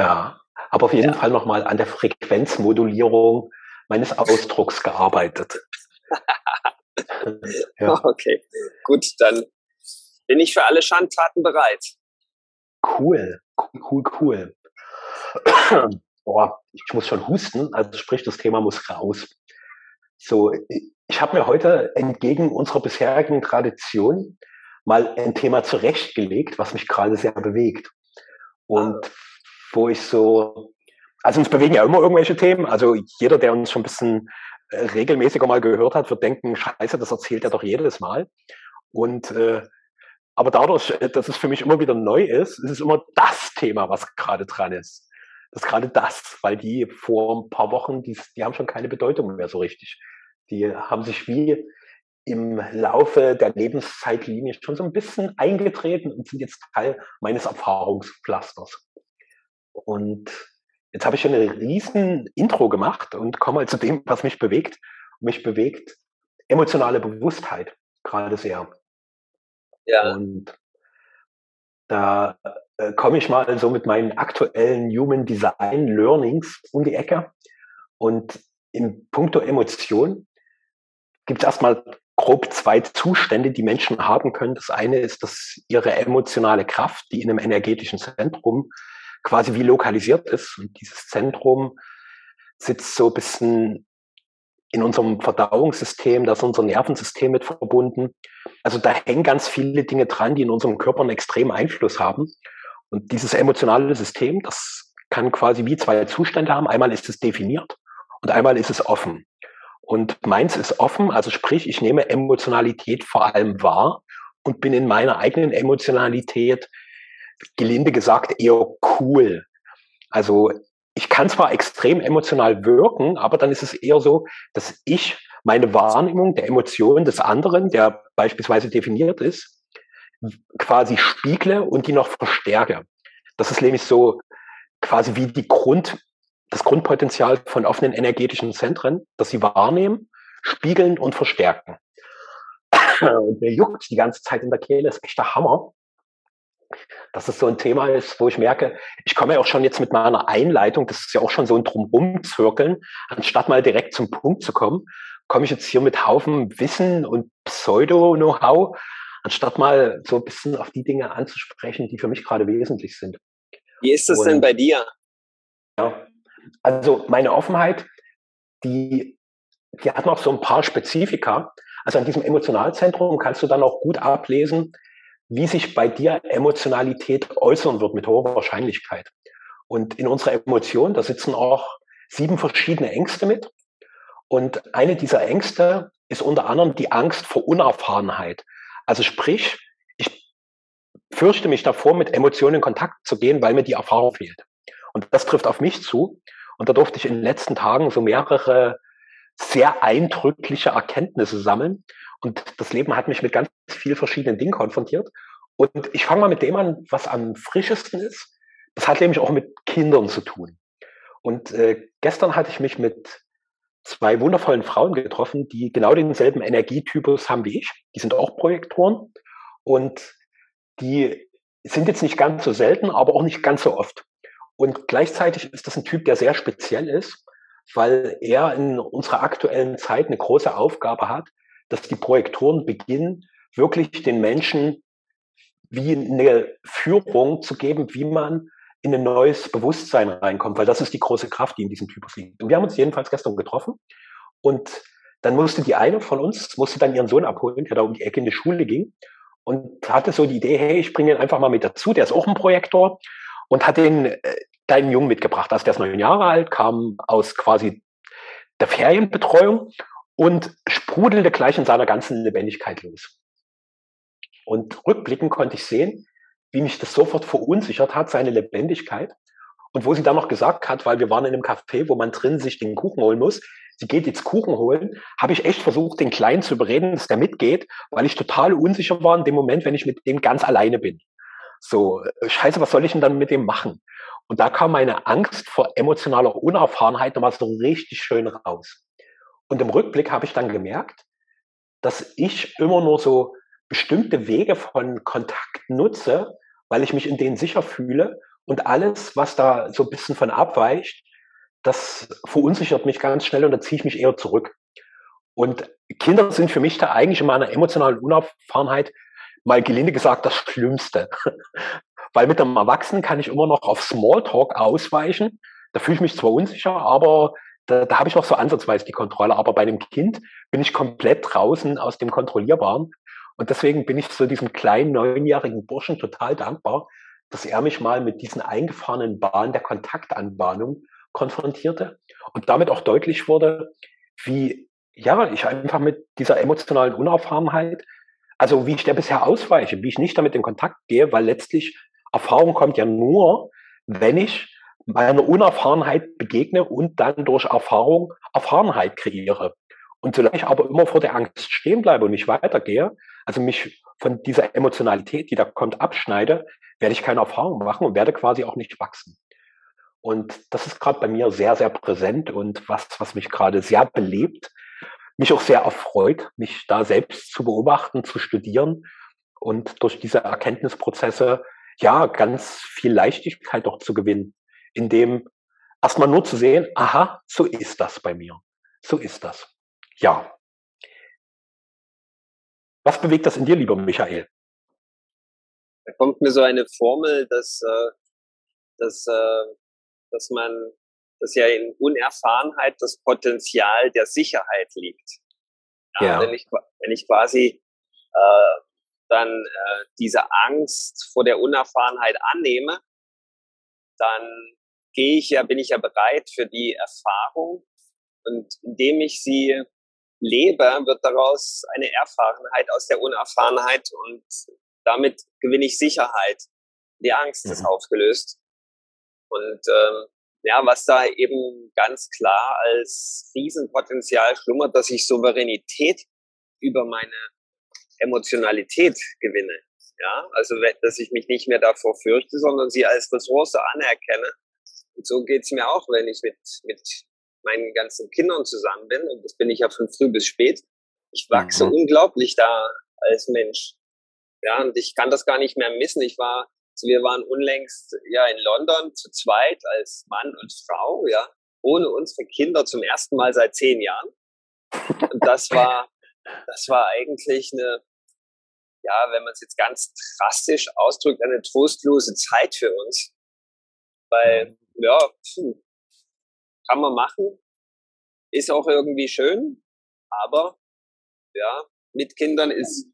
Ja, aber auf jeden ja. Fall nochmal an der Frequenzmodulierung meines Ausdrucks gearbeitet. ja. Okay, gut, dann bin ich für alle Schandtaten bereit. Cool, cool, cool. Boah, ich muss schon husten, also sprich, das Thema muss raus. So, ich habe mir heute entgegen unserer bisherigen Tradition mal ein Thema zurechtgelegt, was mich gerade sehr bewegt. Und wo ich so, also uns bewegen ja immer irgendwelche Themen. Also jeder, der uns schon ein bisschen äh, regelmäßiger mal gehört hat, wird denken, scheiße, das erzählt er doch jedes Mal. Und äh, aber dadurch, äh, dass es für mich immer wieder neu ist, ist es immer das Thema, was gerade dran ist. Das ist gerade das, weil die vor ein paar Wochen, die, die haben schon keine Bedeutung mehr so richtig. Die haben sich wie im Laufe der Lebenszeitlinie schon so ein bisschen eingetreten und sind jetzt Teil meines Erfahrungspflasters. Und jetzt habe ich schon eine riesen Intro gemacht und komme mal zu dem, was mich bewegt. Mich bewegt emotionale Bewusstheit gerade sehr. Ja. Und da äh, komme ich mal so mit meinen aktuellen Human Design Learnings um die Ecke. Und in puncto Emotion gibt es erstmal grob zwei Zustände, die Menschen haben können. Das eine ist, dass ihre emotionale Kraft, die in einem energetischen Zentrum quasi wie lokalisiert ist. Und dieses Zentrum sitzt so ein bisschen in unserem Verdauungssystem, da ist unser Nervensystem mit verbunden. Also da hängen ganz viele Dinge dran, die in unserem Körper einen extremen Einfluss haben. Und dieses emotionale System, das kann quasi wie zwei Zustände haben. Einmal ist es definiert und einmal ist es offen. Und meins ist offen, also sprich, ich nehme Emotionalität vor allem wahr und bin in meiner eigenen Emotionalität, gelinde gesagt, eher cool. Also ich kann zwar extrem emotional wirken, aber dann ist es eher so, dass ich meine Wahrnehmung der Emotionen des anderen, der beispielsweise definiert ist, quasi spiegle und die noch verstärke. Das ist nämlich so quasi wie die Grund, das Grundpotenzial von offenen energetischen Zentren, dass sie wahrnehmen, spiegeln und verstärken. Und mir juckt die ganze Zeit in der Kehle, ist echt der Hammer. Dass es so ein Thema ist, wo ich merke, ich komme ja auch schon jetzt mit meiner Einleitung, das ist ja auch schon so ein Drumrum-Zirkeln, anstatt mal direkt zum Punkt zu kommen, komme ich jetzt hier mit Haufen Wissen und Pseudo-Know-how, anstatt mal so ein bisschen auf die Dinge anzusprechen, die für mich gerade wesentlich sind. Wie ist das und, denn bei dir? Ja, also meine Offenheit, die, die hat noch so ein paar Spezifika. Also an diesem Emotionalzentrum kannst du dann auch gut ablesen, wie sich bei dir Emotionalität äußern wird mit hoher Wahrscheinlichkeit. Und in unserer Emotion, da sitzen auch sieben verschiedene Ängste mit. Und eine dieser Ängste ist unter anderem die Angst vor Unerfahrenheit. Also sprich, ich fürchte mich davor, mit Emotionen in Kontakt zu gehen, weil mir die Erfahrung fehlt. Und das trifft auf mich zu. Und da durfte ich in den letzten Tagen so mehrere sehr eindrückliche Erkenntnisse sammeln. Und das Leben hat mich mit ganz vielen verschiedenen Dingen konfrontiert. Und ich fange mal mit dem an, was am frischesten ist. Das hat nämlich auch mit Kindern zu tun. Und äh, gestern hatte ich mich mit zwei wundervollen Frauen getroffen, die genau denselben Energietypus haben wie ich. Die sind auch Projektoren und die sind jetzt nicht ganz so selten, aber auch nicht ganz so oft. Und gleichzeitig ist das ein Typ, der sehr speziell ist, weil er in unserer aktuellen Zeit eine große Aufgabe hat, dass die Projektoren beginnen, wirklich den Menschen wie eine Führung zu geben, wie man in ein neues Bewusstsein reinkommt, weil das ist die große Kraft, die in diesem Typus liegt. Und wir haben uns jedenfalls gestern getroffen und dann musste die eine von uns, musste dann ihren Sohn abholen, der da um die Ecke in die Schule ging und hatte so die Idee, hey, ich bringe ihn einfach mal mit dazu, der ist auch ein Projektor und hat den äh, kleinen Jungen mitgebracht. Also der ist neun Jahre alt, kam aus quasi der Ferienbetreuung und sprudelte gleich in seiner ganzen Lebendigkeit los. Und rückblickend konnte ich sehen, wie mich das sofort verunsichert hat, seine Lebendigkeit. Und wo sie dann noch gesagt hat, weil wir waren in einem Café, wo man drin sich den Kuchen holen muss, sie geht jetzt Kuchen holen, habe ich echt versucht, den Kleinen zu überreden, dass der mitgeht, weil ich total unsicher war in dem Moment, wenn ich mit dem ganz alleine bin. So, äh, scheiße, was soll ich denn dann mit dem machen? Und da kam meine Angst vor emotionaler Unerfahrenheit nochmal so richtig schön raus. Und im Rückblick habe ich dann gemerkt, dass ich immer nur so bestimmte Wege von Kontakt nutze, weil ich mich in denen sicher fühle Und alles, was da so ein bisschen von abweicht, das verunsichert mich ganz schnell und da ziehe ich mich eher zurück. Und Kinder sind für mich da eigentlich in meiner emotionalen Unerfahrenheit mal gelinde gesagt das Schlimmste. Weil mit einem Erwachsenen kann ich immer noch auf Smalltalk ausweichen. Da fühle ich mich zwar unsicher, aber da, da habe ich noch so ansatzweise die Kontrolle. Aber bei einem Kind bin ich komplett draußen aus dem Kontrollierbaren. Und deswegen bin ich so diesem kleinen neunjährigen Burschen total dankbar, dass er mich mal mit diesen eingefahrenen Bahnen der Kontaktanbahnung konfrontierte und damit auch deutlich wurde, wie ja, ich einfach mit dieser emotionalen Unerfahrenheit, also wie ich der bisher ausweiche, wie ich nicht damit in Kontakt gehe, weil letztlich Erfahrung kommt ja nur, wenn ich meiner Unerfahrenheit begegne und dann durch Erfahrung Erfahrenheit kreiere. Und solange ich aber immer vor der Angst stehen bleibe und nicht weitergehe, also mich von dieser Emotionalität, die da kommt, abschneide, werde ich keine Erfahrung machen und werde quasi auch nicht wachsen. Und das ist gerade bei mir sehr, sehr präsent und was, was mich gerade sehr belebt, mich auch sehr erfreut, mich da selbst zu beobachten, zu studieren und durch diese Erkenntnisprozesse ja ganz viel Leichtigkeit auch zu gewinnen, indem erstmal nur zu sehen, aha, so ist das bei mir. So ist das. Ja. Was bewegt das in dir, lieber Michael? Da kommt mir so eine Formel, dass, äh, dass, äh, dass man, dass ja in Unerfahrenheit das Potenzial der Sicherheit liegt. Ja, ja. Wenn, ich, wenn ich quasi äh, dann äh, diese Angst vor der Unerfahrenheit annehme, dann gehe ich ja, bin ich ja bereit für die Erfahrung und indem ich sie lebe, wird daraus eine Erfahrenheit aus der Unerfahrenheit und damit gewinne ich Sicherheit. Die Angst mhm. ist aufgelöst. Und ähm, ja, was da eben ganz klar als Riesenpotenzial schlummert, dass ich Souveränität über meine Emotionalität gewinne. Ja, also dass ich mich nicht mehr davor fürchte, sondern sie als Ressource anerkenne. Und so geht's mir auch, wenn ich mit, mit meinen ganzen Kindern zusammen bin. Und das bin ich ja von früh bis spät. Ich wachse mhm. unglaublich da als Mensch. Ja, und ich kann das gar nicht mehr missen. Ich war, wir waren unlängst ja in London zu zweit als Mann und Frau, ja, ohne unsere Kinder zum ersten Mal seit zehn Jahren. Und das war, das war eigentlich eine, ja, wenn man es jetzt ganz drastisch ausdrückt, eine trostlose Zeit für uns. Weil, ja, puh, kann man machen, ist auch irgendwie schön, aber ja, mit Kindern ist,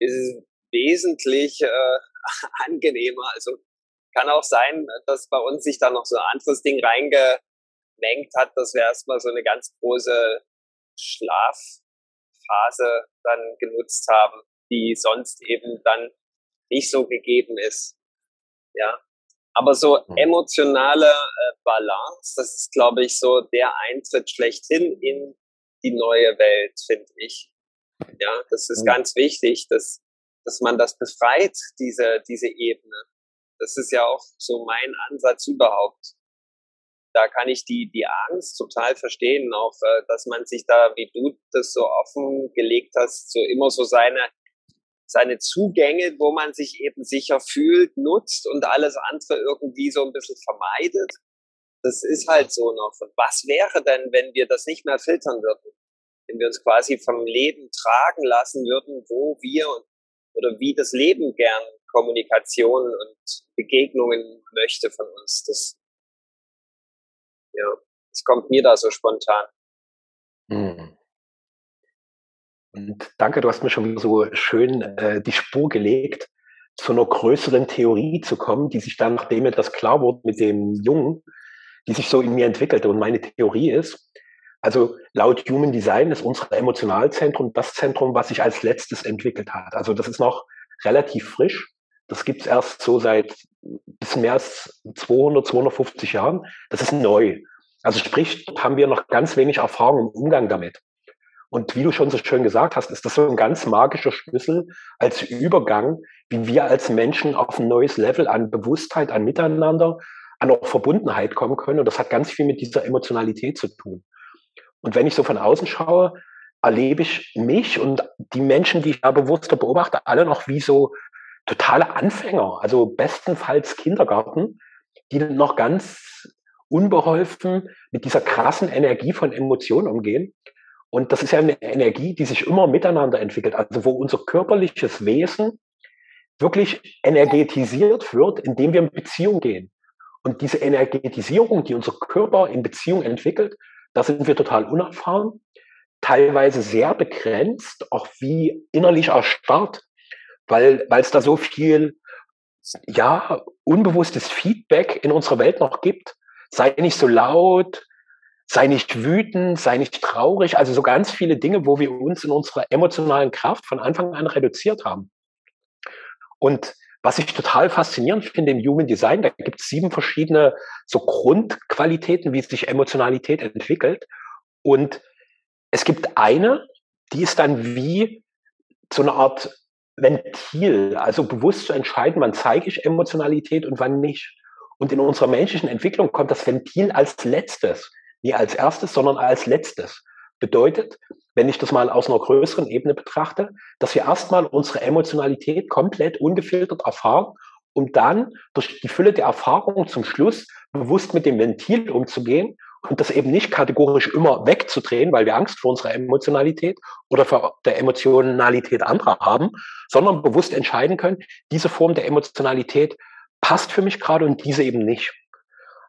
ist es wesentlich äh, angenehmer. Also kann auch sein, dass bei uns sich da noch so ein anderes Ding reingemengt hat, dass wir erstmal so eine ganz große Schlafphase dann genutzt haben, die sonst eben dann nicht so gegeben ist. Ja. Aber so mhm. emotionale äh, Balance, das ist, glaube ich, so der Eintritt schlechthin in die neue Welt, finde ich. Ja, das ist mhm. ganz wichtig, dass dass man das befreit, diese, diese Ebene. Das ist ja auch so mein Ansatz überhaupt. Da kann ich die, die Angst total verstehen, auch, äh, dass man sich da, wie du das so offen gelegt hast, so immer so seine, seine Zugänge, wo man sich eben sicher fühlt, nutzt und alles andere irgendwie so ein bisschen vermeidet. Das ist halt so noch. Und was wäre denn, wenn wir das nicht mehr filtern würden? Wenn wir uns quasi vom Leben tragen lassen würden, wo wir oder wie das Leben gern Kommunikation und Begegnungen möchte von uns. Das, ja, das kommt mir da so spontan. Hm. Und danke, du hast mir schon so schön äh, die Spur gelegt, zu einer größeren Theorie zu kommen, die sich dann, nachdem mir das klar wurde mit dem Jungen, die sich so in mir entwickelte. Und meine Theorie ist, also laut Human Design ist unser Emotionalzentrum das Zentrum, was sich als letztes entwickelt hat. Also das ist noch relativ frisch. Das gibt's erst so seit bisschen mehr als 200, 250 Jahren. Das ist neu. Also sprich, haben wir noch ganz wenig Erfahrung im Umgang damit. Und wie du schon so schön gesagt hast, ist das so ein ganz magischer Schlüssel als Übergang, wie wir als Menschen auf ein neues Level an Bewusstheit, an Miteinander, an auch Verbundenheit kommen können. Und das hat ganz viel mit dieser Emotionalität zu tun. Und wenn ich so von außen schaue, erlebe ich mich und die Menschen, die ich da bewusster beobachte, alle noch wie so totale Anfänger, also bestenfalls Kindergarten. die noch ganz unbeholfen mit dieser krassen Energie von Emotionen umgehen. Und das ist ja eine Energie, die sich immer miteinander entwickelt, also wo unser körperliches Wesen wirklich energetisiert wird, indem wir in Beziehung gehen. Und diese Energetisierung, die unser Körper in Beziehung entwickelt, da sind wir total unerfahren, teilweise sehr begrenzt, auch wie innerlich erstarrt, weil es da so viel ja unbewusstes Feedback in unserer Welt noch gibt. Sei nicht so laut, sei nicht wütend, sei nicht traurig, also so ganz viele Dinge, wo wir uns in unserer emotionalen Kraft von Anfang an reduziert haben. Und was ich total faszinierend finde im Human Design, da gibt es sieben verschiedene so Grundqualitäten, wie sich Emotionalität entwickelt. Und es gibt eine, die ist dann wie so eine Art Ventil, also bewusst zu entscheiden, wann zeige ich Emotionalität und wann nicht. Und in unserer menschlichen Entwicklung kommt das Ventil als letztes, nie als erstes, sondern als letztes. Bedeutet, wenn ich das mal aus einer größeren Ebene betrachte, dass wir erstmal unsere Emotionalität komplett ungefiltert erfahren, um dann durch die Fülle der Erfahrung zum Schluss bewusst mit dem Ventil umzugehen und das eben nicht kategorisch immer wegzudrehen, weil wir Angst vor unserer Emotionalität oder vor der Emotionalität anderer haben, sondern bewusst entscheiden können, diese Form der Emotionalität passt für mich gerade und diese eben nicht.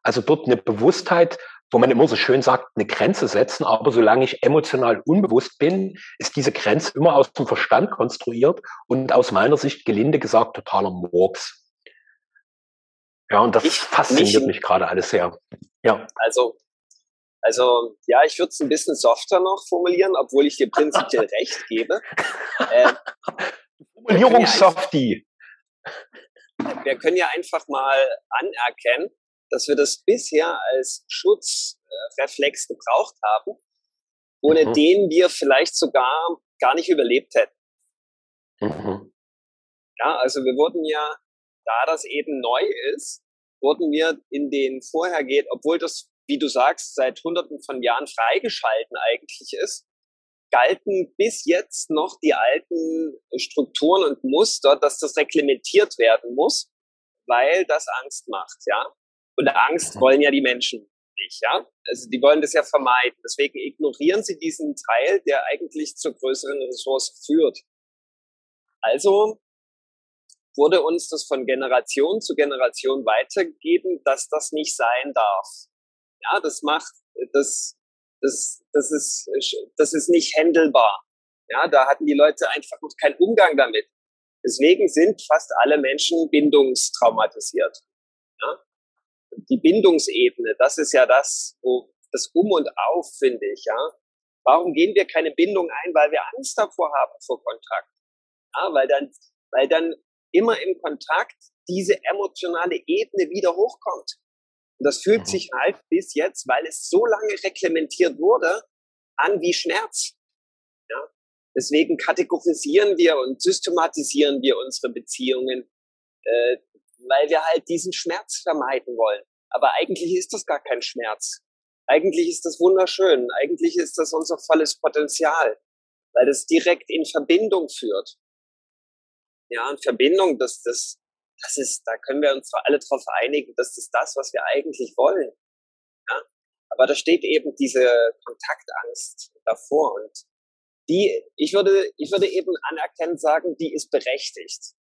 Also dort eine Bewusstheit, wo man immer so schön sagt, eine Grenze setzen, aber solange ich emotional unbewusst bin, ist diese Grenze immer aus dem Verstand konstruiert und aus meiner Sicht gelinde gesagt totaler Murks. Ja, und das ich, fasziniert mich gerade alles sehr. Ja. Also also ja, ich würde es ein bisschen softer noch formulieren, obwohl ich dir prinzipiell recht gebe. Äh, Formulierungssoftie. Wir, wir können ja einfach mal anerkennen, dass wir das bisher als Schutzreflex gebraucht haben, ohne mhm. den wir vielleicht sogar gar nicht überlebt hätten. Mhm. Ja, also wir wurden ja, da das eben neu ist, wurden wir in den vorhergehend, obwohl das wie du sagst, seit hunderten von Jahren freigeschalten eigentlich ist, galten bis jetzt noch die alten Strukturen und Muster, dass das reglementiert werden muss, weil das Angst macht, ja. Und Angst wollen ja die Menschen nicht, ja. Also die wollen das ja vermeiden. Deswegen ignorieren sie diesen Teil, der eigentlich zur größeren Ressource führt. Also wurde uns das von Generation zu Generation weitergegeben, dass das nicht sein darf ja, das macht, das, das, das ist, das ist nicht händelbar. Ja, da hatten die Leute einfach noch keinen Umgang damit. Deswegen sind fast alle Menschen bindungstraumatisiert. Die Bindungsebene, das ist ja das, wo das Um und Auf, finde ich, ja. Warum gehen wir keine Bindung ein? Weil wir Angst davor haben vor Kontakt. Ja, weil dann, weil dann immer im Kontakt diese emotionale Ebene wieder hochkommt. Und das fühlt mhm. sich halt bis jetzt, weil es so lange reglementiert wurde, an wie Schmerz. Ja? Deswegen kategorisieren wir und systematisieren wir unsere Beziehungen, äh, weil wir halt diesen Schmerz vermeiden wollen. Aber eigentlich ist das gar kein Schmerz. Eigentlich ist das wunderschön. Eigentlich ist das unser volles Potenzial, weil das direkt in Verbindung führt. Ja, und Verbindung, das, das, das ist, da können wir uns alle darauf einigen, das ist das, was wir eigentlich wollen. Ja? Aber da steht eben diese Kontaktangst davor und die, ich würde, ich würde eben anerkennend sagen, die ist berechtigt.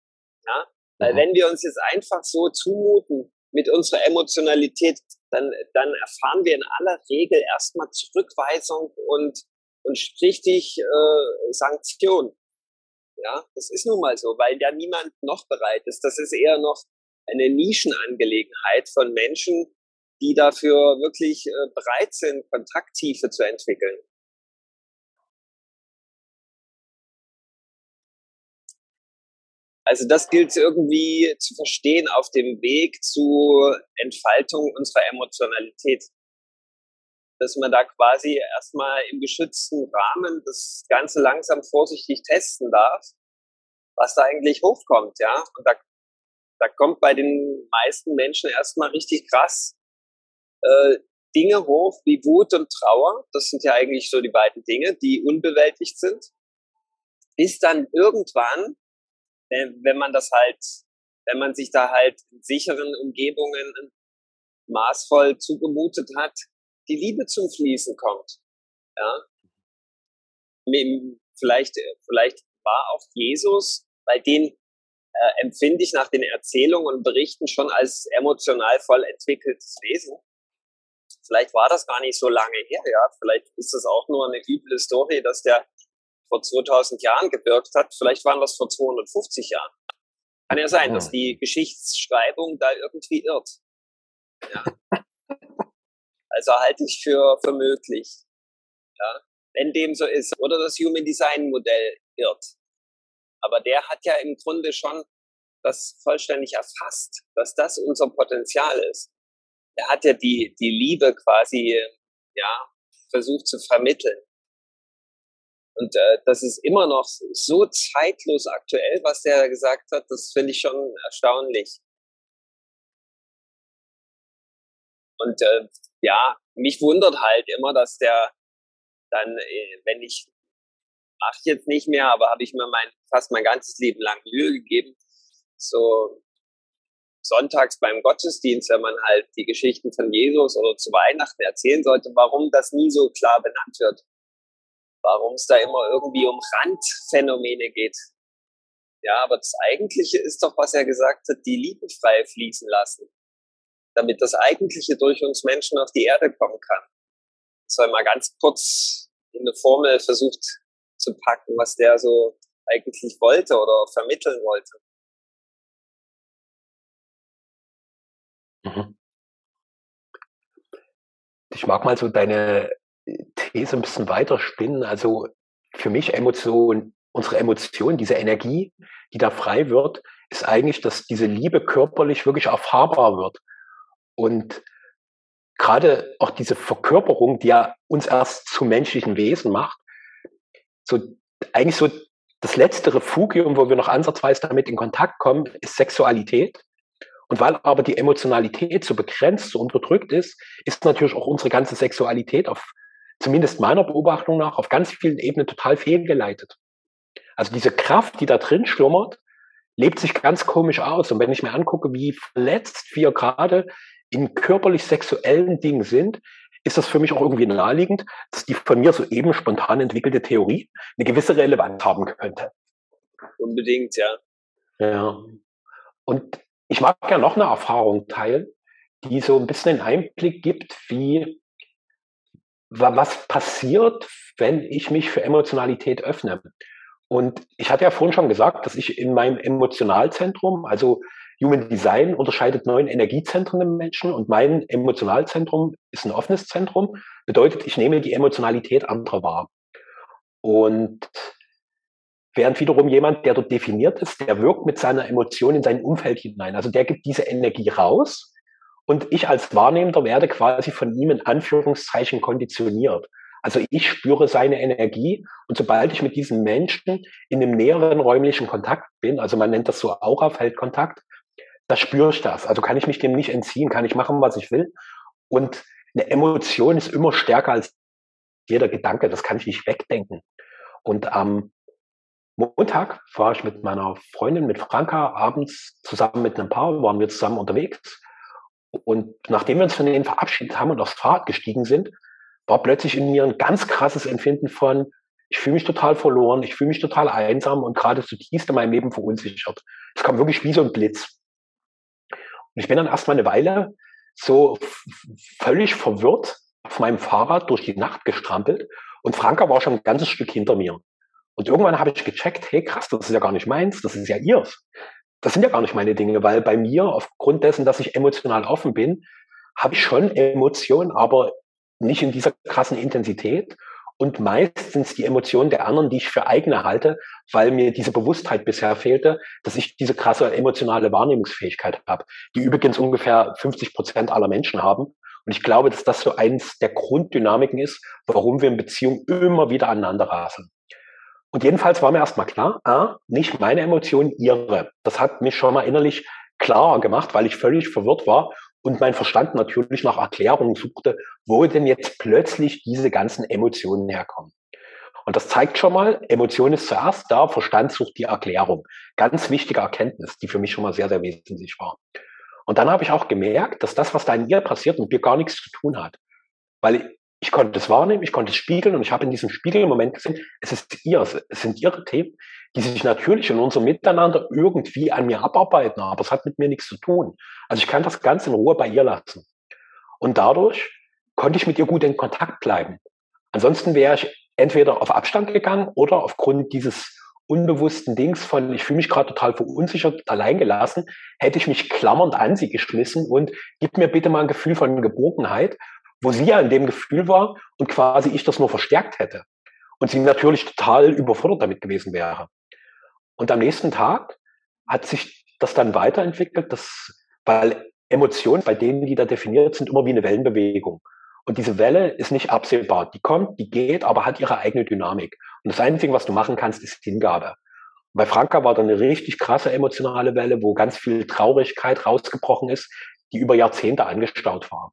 Ja? Weil wenn wir uns jetzt einfach so zumuten mit unserer Emotionalität, dann, dann erfahren wir in aller Regel erstmal Zurückweisung und, und richtig äh, Sanktion. Ja, das ist nun mal so, weil ja niemand noch bereit ist. Das ist eher noch eine Nischenangelegenheit von Menschen, die dafür wirklich äh, bereit sind, Kontakttiefe zu entwickeln. Also das gilt irgendwie zu verstehen auf dem Weg zur Entfaltung unserer Emotionalität dass man da quasi erstmal im geschützten Rahmen das Ganze langsam vorsichtig testen darf, was da eigentlich hochkommt, ja. Und da, da kommt bei den meisten Menschen erstmal richtig krass äh, Dinge hoch wie Wut und Trauer. Das sind ja eigentlich so die beiden Dinge, die unbewältigt sind. Bis dann irgendwann, wenn man das halt, wenn man sich da halt in sicheren Umgebungen maßvoll zugemutet hat, die Liebe zum Fließen kommt. Ja. Vielleicht, vielleicht war auch Jesus, bei den äh, empfinde ich nach den Erzählungen und Berichten schon als emotional voll entwickeltes Wesen. Vielleicht war das gar nicht so lange her, ja. Vielleicht ist das auch nur eine üble Story, dass der vor 2000 Jahren gewirkt hat. Vielleicht waren das vor 250 Jahren. Kann ja sein, dass die Geschichtsschreibung da irgendwie irrt. Ja. Also halte ich für, für möglich. Ja. Wenn dem so ist. Oder das Human Design Modell irrt. Aber der hat ja im Grunde schon das vollständig erfasst, dass das unser Potenzial ist. Er hat ja die, die Liebe quasi, ja, versucht zu vermitteln. Und äh, das ist immer noch so zeitlos aktuell, was der gesagt hat. Das finde ich schon erstaunlich. Und äh, ja, mich wundert halt immer, dass der dann, äh, wenn ich mache ich jetzt nicht mehr, aber habe ich mir mein fast mein ganzes Leben lang Mühe gegeben, so sonntags beim Gottesdienst, wenn man halt die Geschichten von Jesus oder zu Weihnachten erzählen sollte, warum das nie so klar benannt wird. Warum es da immer irgendwie um Randphänomene geht. Ja, aber das Eigentliche ist doch, was er gesagt hat, die Liebe frei fließen lassen. Damit das Eigentliche durch uns Menschen auf die Erde kommen kann. Das soll mal ganz kurz in eine Formel versucht zu packen, was der so eigentlich wollte oder vermitteln wollte. Mhm. Ich mag mal so deine These ein bisschen weiterspinnen. Also für mich Emotion, unsere Emotion, diese Energie, die da frei wird, ist eigentlich, dass diese Liebe körperlich wirklich erfahrbar wird. Und gerade auch diese Verkörperung, die ja uns erst zu menschlichen Wesen macht, so eigentlich so das letzte Refugium, wo wir noch ansatzweise damit in Kontakt kommen, ist Sexualität. Und weil aber die Emotionalität so begrenzt, so unterdrückt ist, ist natürlich auch unsere ganze Sexualität auf, zumindest meiner Beobachtung nach, auf ganz vielen Ebenen total fehlgeleitet. Also diese Kraft, die da drin schlummert, lebt sich ganz komisch aus. Und wenn ich mir angucke, wie verletzt wir gerade in körperlich sexuellen Dingen sind, ist das für mich auch irgendwie naheliegend, dass die von mir soeben spontan entwickelte Theorie eine gewisse Relevanz haben könnte. Unbedingt, ja. Ja. Und ich mag ja noch eine Erfahrung teilen, die so ein bisschen einen Einblick gibt, wie was passiert, wenn ich mich für Emotionalität öffne. Und ich hatte ja vorhin schon gesagt, dass ich in meinem Emotionalzentrum, also Human Design unterscheidet neun Energiezentren im Menschen und mein Emotionalzentrum ist ein offenes Zentrum. Bedeutet, ich nehme die Emotionalität anderer wahr. Und während wiederum jemand, der dort definiert ist, der wirkt mit seiner Emotion in sein Umfeld hinein. Also der gibt diese Energie raus und ich als Wahrnehmender werde quasi von ihm in Anführungszeichen konditioniert. Also ich spüre seine Energie und sobald ich mit diesem Menschen in einem näheren räumlichen Kontakt bin, also man nennt das so Aurafeldkontakt, da spüre ich das. Also kann ich mich dem nicht entziehen, kann ich machen, was ich will. Und eine Emotion ist immer stärker als jeder Gedanke. Das kann ich nicht wegdenken. Und am Montag war ich mit meiner Freundin, mit Franka, abends zusammen mit einem Paar, waren wir zusammen unterwegs. Und nachdem wir uns von denen verabschiedet haben und aufs Fahrrad gestiegen sind, war plötzlich in mir ein ganz krasses Empfinden von, ich fühle mich total verloren, ich fühle mich total einsam und gerade zutiefst in meinem Leben verunsichert. Es kam wirklich wie so ein Blitz. Und ich bin dann erstmal eine Weile so völlig verwirrt auf meinem Fahrrad durch die Nacht gestrampelt und Franka war schon ein ganzes Stück hinter mir. Und irgendwann habe ich gecheckt, hey krass, das ist ja gar nicht meins, das ist ja ihrs. Das sind ja gar nicht meine Dinge, weil bei mir, aufgrund dessen, dass ich emotional offen bin, habe ich schon Emotionen, aber nicht in dieser krassen Intensität. Und meist sind es die Emotionen der anderen, die ich für eigene halte, weil mir diese Bewusstheit bisher fehlte, dass ich diese krasse emotionale Wahrnehmungsfähigkeit habe, die übrigens ungefähr 50 Prozent aller Menschen haben. Und ich glaube, dass das so eins der Grunddynamiken ist, warum wir in Beziehungen immer wieder aneinander rasen. Und jedenfalls war mir erstmal klar, ah, nicht meine Emotionen, ihre. Das hat mich schon mal innerlich klar gemacht, weil ich völlig verwirrt war und mein Verstand natürlich nach Erklärungen suchte, wo denn jetzt plötzlich diese ganzen Emotionen herkommen. Und das zeigt schon mal, Emotion ist zuerst da, Verstand sucht die Erklärung. Ganz wichtige Erkenntnis, die für mich schon mal sehr, sehr wesentlich war. Und dann habe ich auch gemerkt, dass das, was da in ihr passiert, mit mir gar nichts zu tun hat. Weil ich konnte es wahrnehmen, ich konnte es spiegeln und ich habe in diesem Spiegelmoment gesehen, es ist ihr, es sind ihre Themen, die sich natürlich in unserem Miteinander irgendwie an mir abarbeiten, aber es hat mit mir nichts zu tun. Also ich kann das Ganze in Ruhe bei ihr lassen. Und dadurch konnte ich mit ihr gut in Kontakt bleiben. Ansonsten wäre ich entweder auf Abstand gegangen oder aufgrund dieses unbewussten Dings von, ich fühle mich gerade total verunsichert, alleingelassen, hätte ich mich klammernd an sie geschmissen und gib mir bitte mal ein Gefühl von Geborgenheit wo sie ja in dem Gefühl war und quasi ich das nur verstärkt hätte. Und sie natürlich total überfordert damit gewesen wäre. Und am nächsten Tag hat sich das dann weiterentwickelt, dass, weil Emotionen bei denen, die da definiert sind, immer wie eine Wellenbewegung. Und diese Welle ist nicht absehbar. Die kommt, die geht, aber hat ihre eigene Dynamik. Und das Einzige, was du machen kannst, ist Hingabe. Und bei Franka war dann eine richtig krasse emotionale Welle, wo ganz viel Traurigkeit rausgebrochen ist, die über Jahrzehnte angestaut war.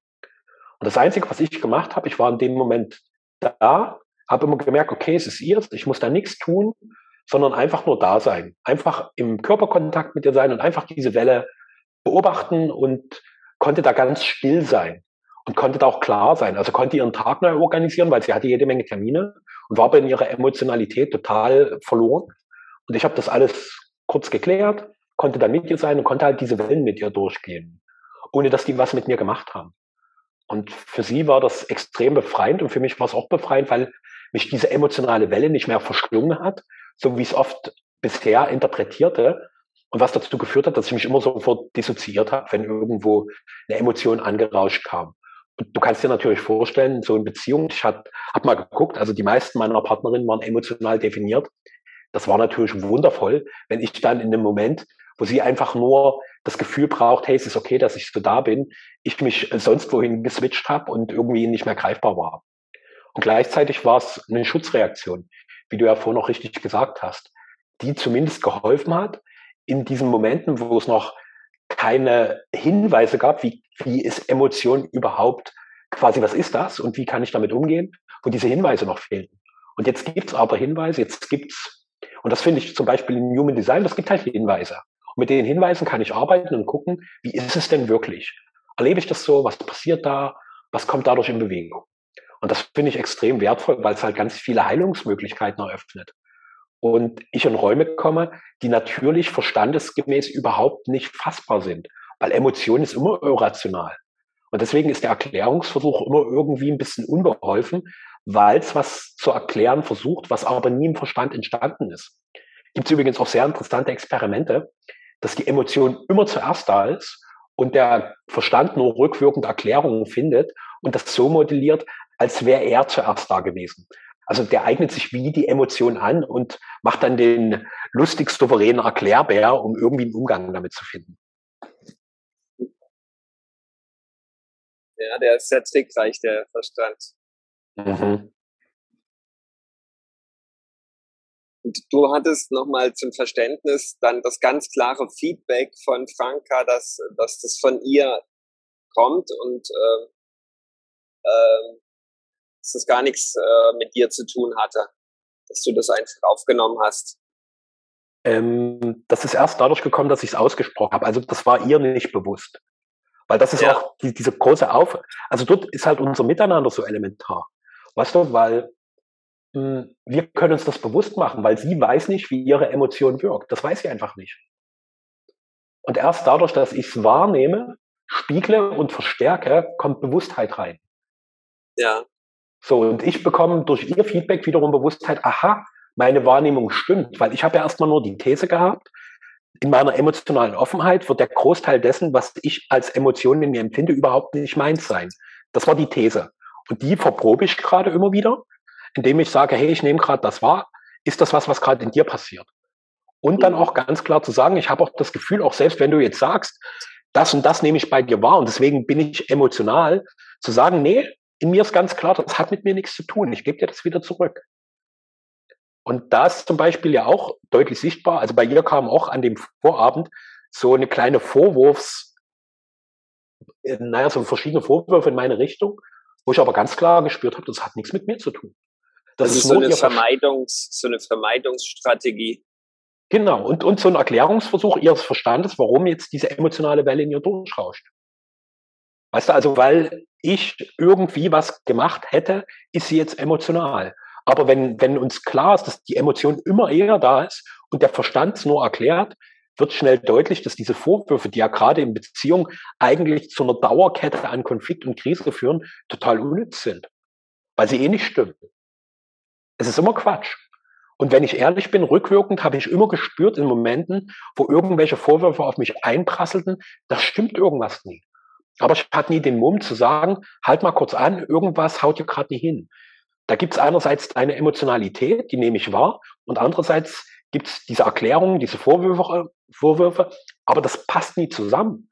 Und das Einzige, was ich gemacht habe, ich war in dem Moment da, habe immer gemerkt, okay, es ist ihr, ich muss da nichts tun, sondern einfach nur da sein. Einfach im Körperkontakt mit ihr sein und einfach diese Welle beobachten und konnte da ganz still sein und konnte da auch klar sein. Also konnte ihren Tag neu organisieren, weil sie hatte jede Menge Termine und war aber in ihrer Emotionalität total verloren. Und ich habe das alles kurz geklärt, konnte dann mit ihr sein und konnte halt diese Wellen mit ihr durchgehen, ohne dass die was mit mir gemacht haben. Und für sie war das extrem befreiend und für mich war es auch befreiend, weil mich diese emotionale Welle nicht mehr verschlungen hat, so wie ich es oft bisher interpretierte und was dazu geführt hat, dass ich mich immer sofort dissoziiert habe, wenn irgendwo eine Emotion angerauscht kam. Und du kannst dir natürlich vorstellen, so in Beziehung, ich habe hab mal geguckt, also die meisten meiner Partnerinnen waren emotional definiert. Das war natürlich wundervoll, wenn ich dann in einem Moment, wo sie einfach nur das Gefühl braucht, hey, es ist okay, dass ich so da bin, ich mich sonst wohin geswitcht habe und irgendwie nicht mehr greifbar war. Und gleichzeitig war es eine Schutzreaktion, wie du ja vorhin noch richtig gesagt hast, die zumindest geholfen hat, in diesen Momenten, wo es noch keine Hinweise gab, wie, wie ist Emotion überhaupt, quasi was ist das und wie kann ich damit umgehen, wo diese Hinweise noch fehlten. Und jetzt gibt's aber Hinweise, jetzt gibt's, und das finde ich zum Beispiel in Human Design, das gibt halt Hinweise. Und mit den Hinweisen kann ich arbeiten und gucken, wie ist es denn wirklich? Erlebe ich das so? Was passiert da? Was kommt dadurch in Bewegung? Und das finde ich extrem wertvoll, weil es halt ganz viele Heilungsmöglichkeiten eröffnet. Und ich in Räume komme, die natürlich verstandesgemäß überhaupt nicht fassbar sind, weil Emotion ist immer irrational. Und deswegen ist der Erklärungsversuch immer irgendwie ein bisschen unbeholfen, weil es was zu erklären versucht, was aber nie im Verstand entstanden ist. Gibt es übrigens auch sehr interessante Experimente, dass die Emotion immer zuerst da ist und der Verstand nur rückwirkend Erklärungen findet und das so modelliert, als wäre er zuerst da gewesen. Also der eignet sich wie die Emotion an und macht dann den lustig souveränen Erklärbär, um irgendwie einen Umgang damit zu finden. Ja, der ist sehr trickreich, der Verstand. Mhm. Und du hattest nochmal zum Verständnis dann das ganz klare Feedback von Franka, dass, dass das von ihr kommt und äh, äh, dass das gar nichts äh, mit dir zu tun hatte, dass du das einfach aufgenommen hast. Ähm, das ist erst dadurch gekommen, dass ich es ausgesprochen habe. Also das war ihr nicht bewusst. Weil das ist ja. auch die, diese große Auf... Also dort ist halt unser Miteinander so elementar. Weißt du, weil wir können uns das bewusst machen, weil sie weiß nicht, wie ihre Emotion wirkt. Das weiß sie einfach nicht. Und erst dadurch, dass ich es wahrnehme, spiegle und verstärke, kommt Bewusstheit rein. Ja. So, und ich bekomme durch ihr Feedback wiederum Bewusstheit, aha, meine Wahrnehmung stimmt, weil ich habe ja erstmal nur die These gehabt, in meiner emotionalen Offenheit wird der Großteil dessen, was ich als Emotion in mir empfinde, überhaupt nicht meins sein. Das war die These. Und die verprobe ich gerade immer wieder indem ich sage, hey, ich nehme gerade das wahr, ist das was, was gerade in dir passiert? Und dann auch ganz klar zu sagen, ich habe auch das Gefühl, auch selbst wenn du jetzt sagst, das und das nehme ich bei dir wahr und deswegen bin ich emotional, zu sagen, nee, in mir ist ganz klar, das hat mit mir nichts zu tun, ich gebe dir das wieder zurück. Und da ist zum Beispiel ja auch deutlich sichtbar, also bei ihr kam auch an dem Vorabend so eine kleine Vorwurfs, äh, naja, so verschiedene Vorwürfe in meine Richtung, wo ich aber ganz klar gespürt habe, das hat nichts mit mir zu tun. Das, das ist so eine, Vermeidungs, so eine Vermeidungsstrategie. Genau, und, und so ein Erklärungsversuch ihres Verstandes, warum jetzt diese emotionale Welle in ihr durchrauscht. Weißt du, also weil ich irgendwie was gemacht hätte, ist sie jetzt emotional. Aber wenn, wenn uns klar ist, dass die Emotion immer eher da ist und der Verstand es nur erklärt, wird schnell deutlich, dass diese Vorwürfe, die ja gerade in Beziehungen eigentlich zu einer Dauerkette an Konflikt und Krise führen, total unnütz sind. Weil sie eh nicht stimmen. Es ist immer Quatsch. Und wenn ich ehrlich bin, rückwirkend habe ich immer gespürt in Momenten, wo irgendwelche Vorwürfe auf mich einprasselten, da stimmt irgendwas nie. Aber ich hatte nie den Mumm zu sagen, halt mal kurz an, irgendwas haut dir gerade nicht hin. Da gibt es einerseits eine Emotionalität, die nehme ich wahr, und andererseits gibt es diese Erklärungen, diese Vorwürfe, Vorwürfe, aber das passt nie zusammen.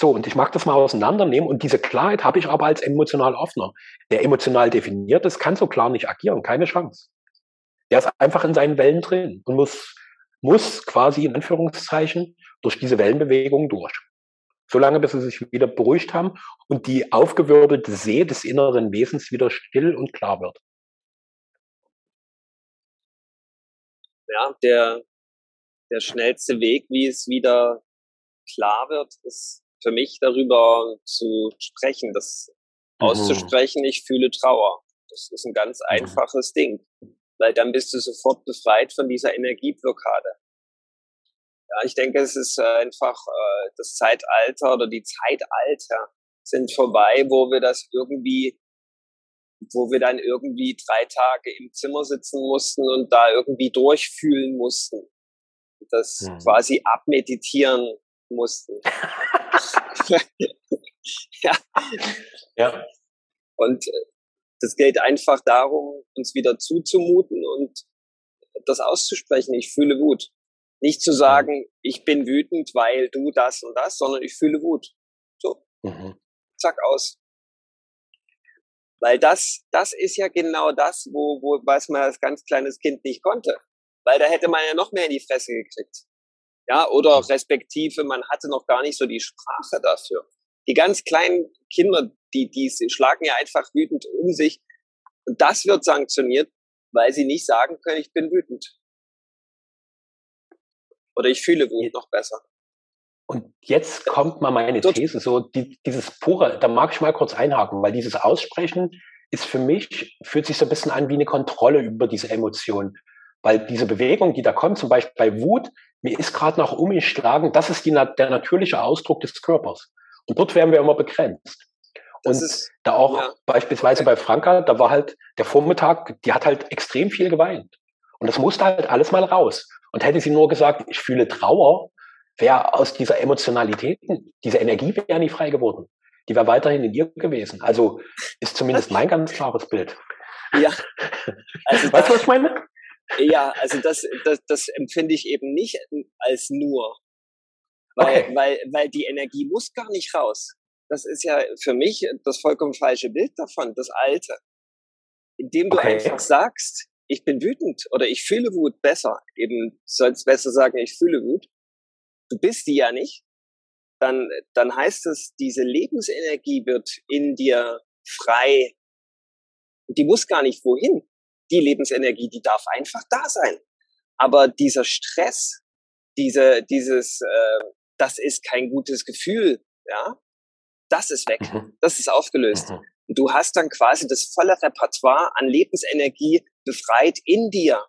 So, und ich mag das mal auseinandernehmen und diese Klarheit habe ich aber als emotional offener. Der emotional definiert ist, kann so klar nicht agieren, keine Chance. Der ist einfach in seinen Wellen drin und muss, muss quasi in Anführungszeichen durch diese Wellenbewegungen durch solange bis sie sich wieder beruhigt haben und die aufgewirbelte See des inneren Wesens wieder still und klar wird. Ja, der, der schnellste Weg, wie es wieder klar wird, ist für mich darüber zu sprechen, das mhm. auszusprechen, ich fühle Trauer. Das ist ein ganz mhm. einfaches mhm. Ding, weil dann bist du sofort befreit von dieser Energieblockade. Ja, ich denke, es ist äh, einfach äh, das Zeitalter oder die Zeitalter sind vorbei, wo wir das irgendwie, wo wir dann irgendwie drei Tage im Zimmer sitzen mussten und da irgendwie durchfühlen mussten. Das hm. quasi abmeditieren mussten. ja. ja. Und äh, das geht einfach darum, uns wieder zuzumuten und das auszusprechen. Ich fühle Wut. Nicht zu sagen, ich bin wütend, weil du das und das, sondern ich fühle Wut. So. Mhm. Zack aus. Weil das, das ist ja genau das, wo, wo, was man als ganz kleines Kind nicht konnte. Weil da hätte man ja noch mehr in die Fresse gekriegt. Ja, oder respektive, man hatte noch gar nicht so die Sprache dafür. Die ganz kleinen Kinder, die, die schlagen ja einfach wütend um sich. Und das wird sanktioniert, weil sie nicht sagen können, ich bin wütend. Oder ich fühle Wut noch besser. Und jetzt kommt mal meine These, so die, dieses pure, da mag ich mal kurz einhaken, weil dieses Aussprechen ist für mich, fühlt sich so ein bisschen an wie eine Kontrolle über diese Emotionen. Weil diese Bewegung, die da kommt, zum Beispiel bei Wut, mir ist gerade noch umgeschlagen, das ist die, der natürliche Ausdruck des Körpers. Und dort werden wir immer begrenzt. Und ist, da auch ja. beispielsweise bei Franka, da war halt der Vormittag, die hat halt extrem viel geweint. Und das musste halt alles mal raus. Und hätte sie nur gesagt, ich fühle Trauer, wäre aus dieser Emotionalität, diese Energie wäre nie frei geworden. Die wäre weiterhin in ihr gewesen. Also ist zumindest mein ganz klares Bild. Ja. Also weißt du, was ich meine? Ja, also das, das, das empfinde ich eben nicht als nur. Weil, okay. weil, weil die Energie muss gar nicht raus. Das ist ja für mich das vollkommen falsche Bild davon, das Alte. Indem du okay. einfach sagst, ich bin wütend oder ich fühle Wut besser, eben sollst besser sagen, ich fühle Wut. Du bist die ja nicht. Dann, dann heißt es, diese Lebensenergie wird in dir frei. Die muss gar nicht wohin. Die Lebensenergie, die darf einfach da sein. Aber dieser Stress, diese, dieses, äh, das ist kein gutes Gefühl, ja, das ist weg. Mhm. Das ist aufgelöst. Mhm. Und du hast dann quasi das volle Repertoire an Lebensenergie befreit in dir.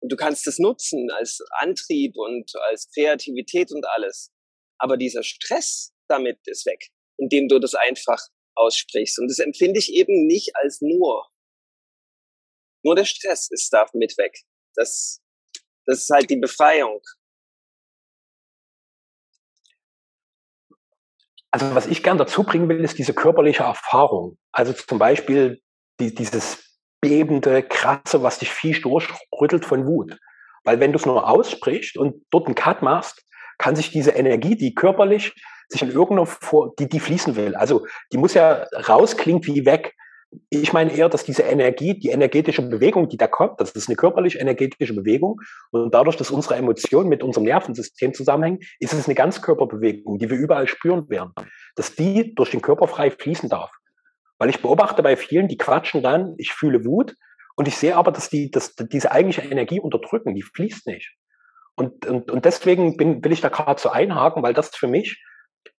Und du kannst es nutzen als Antrieb und als Kreativität und alles. Aber dieser Stress damit ist weg, indem du das einfach aussprichst. Und das empfinde ich eben nicht als nur. Nur der Stress ist damit weg. Das, das ist halt die Befreiung. Also was ich gern dazu bringen will, ist diese körperliche Erfahrung. Also zum Beispiel die, dieses bebende, krasse, was dich viel durchrüttelt von Wut. Weil wenn du es nur aussprichst und dort einen Cut machst, kann sich diese Energie, die körperlich sich in irgendeiner Form, die, die fließen will. Also die muss ja raus, klingt wie weg ich meine eher, dass diese Energie, die energetische Bewegung, die da kommt, das ist eine körperlich energetische Bewegung. Und dadurch, dass unsere Emotionen mit unserem Nervensystem zusammenhängen, ist es eine Ganzkörperbewegung, die wir überall spüren werden. Dass die durch den Körper frei fließen darf. Weil ich beobachte bei vielen, die quatschen dann, ich fühle Wut und ich sehe aber, dass die dass diese eigentliche Energie unterdrücken, die fließt nicht. Und, und, und deswegen bin, will ich da gerade so einhaken, weil das für mich,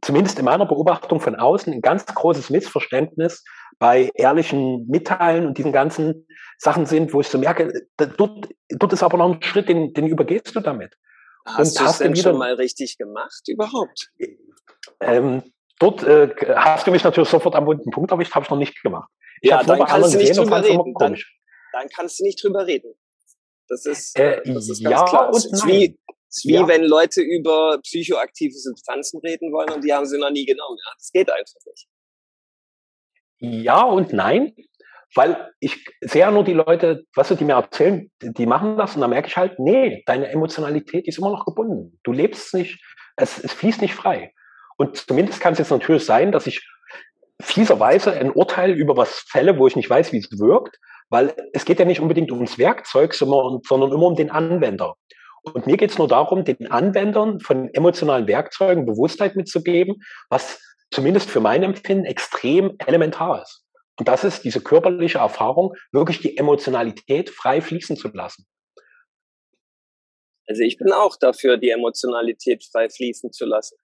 zumindest in meiner Beobachtung von außen, ein ganz großes Missverständnis bei ehrlichen Mitteilen und diesen ganzen Sachen sind, wo ich so merke, dort, dort ist aber noch ein Schritt, den, den übergehst du damit. Hast du es denn wieder, schon mal richtig gemacht überhaupt? Ähm, dort äh, hast du mich natürlich sofort am wunden Punkt erwischt, habe ich noch nicht gemacht. Ich ja, dann kannst du nicht drüber reden. Dann, dann, kannst du nicht drüber reden. Das ist, äh, das ist ganz ja klar. Und es ist wie, es ist wie ja. wenn Leute über psychoaktive Substanzen reden wollen und die haben sie noch nie genommen. Ja, das geht einfach nicht. Ja und nein, weil ich sehe ja nur die Leute, weißt du, die mir erzählen, die machen das und dann merke ich halt, nee, deine Emotionalität ist immer noch gebunden. Du lebst nicht, es, es fließt nicht frei. Und zumindest kann es jetzt natürlich sein, dass ich fieserweise ein Urteil über was fälle, wo ich nicht weiß, wie es wirkt, weil es geht ja nicht unbedingt ums Werkzeug, sondern immer um den Anwender. Und mir geht es nur darum, den Anwendern von emotionalen Werkzeugen Bewusstheit mitzugeben, was zumindest für mein Empfinden extrem elementar ist. Und das ist diese körperliche Erfahrung, wirklich die Emotionalität frei fließen zu lassen. Also ich bin auch dafür, die Emotionalität frei fließen zu lassen.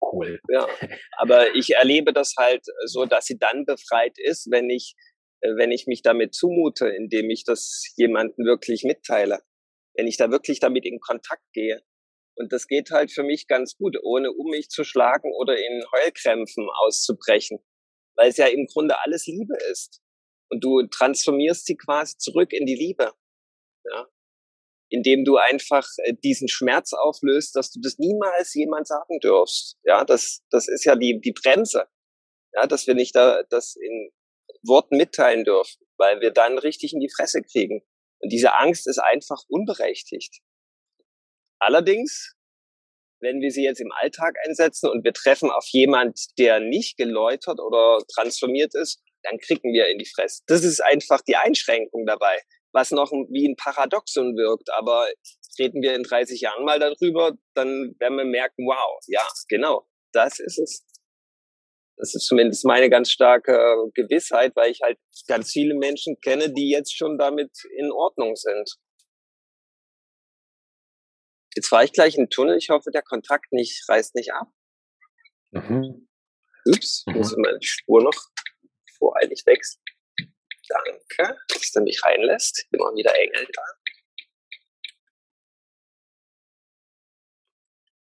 Cool. Ja, aber ich erlebe das halt so, dass sie dann befreit ist, wenn ich, wenn ich mich damit zumute, indem ich das jemandem wirklich mitteile. Wenn ich da wirklich damit in Kontakt gehe. Und das geht halt für mich ganz gut, ohne um mich zu schlagen oder in Heulkrämpfen auszubrechen weil es ja im Grunde alles Liebe ist. Und du transformierst sie quasi zurück in die Liebe. Ja? Indem du einfach äh, diesen Schmerz auflöst, dass du das niemals jemand sagen dürfst. Ja, das, das ist ja die, die Bremse. Ja, dass wir nicht da, das in Worten mitteilen dürfen, weil wir dann richtig in die Fresse kriegen. Und diese Angst ist einfach unberechtigt. Allerdings wenn wir sie jetzt im Alltag einsetzen und wir treffen auf jemand, der nicht geläutert oder transformiert ist, dann kriegen wir in die Fresse. Das ist einfach die Einschränkung dabei, was noch wie ein Paradoxon wirkt. Aber reden wir in 30 Jahren mal darüber, dann werden wir merken, wow, ja, genau, das ist es. Das ist zumindest meine ganz starke Gewissheit, weil ich halt ganz viele Menschen kenne, die jetzt schon damit in Ordnung sind. Jetzt fahre ich gleich in den Tunnel. Ich hoffe, der Kontakt nicht reißt nicht ab. Mhm. Ups, mhm. muss ich meine Spur noch voreilig wechseln. Danke, dass er mich reinlässt. Immer wieder Engel da.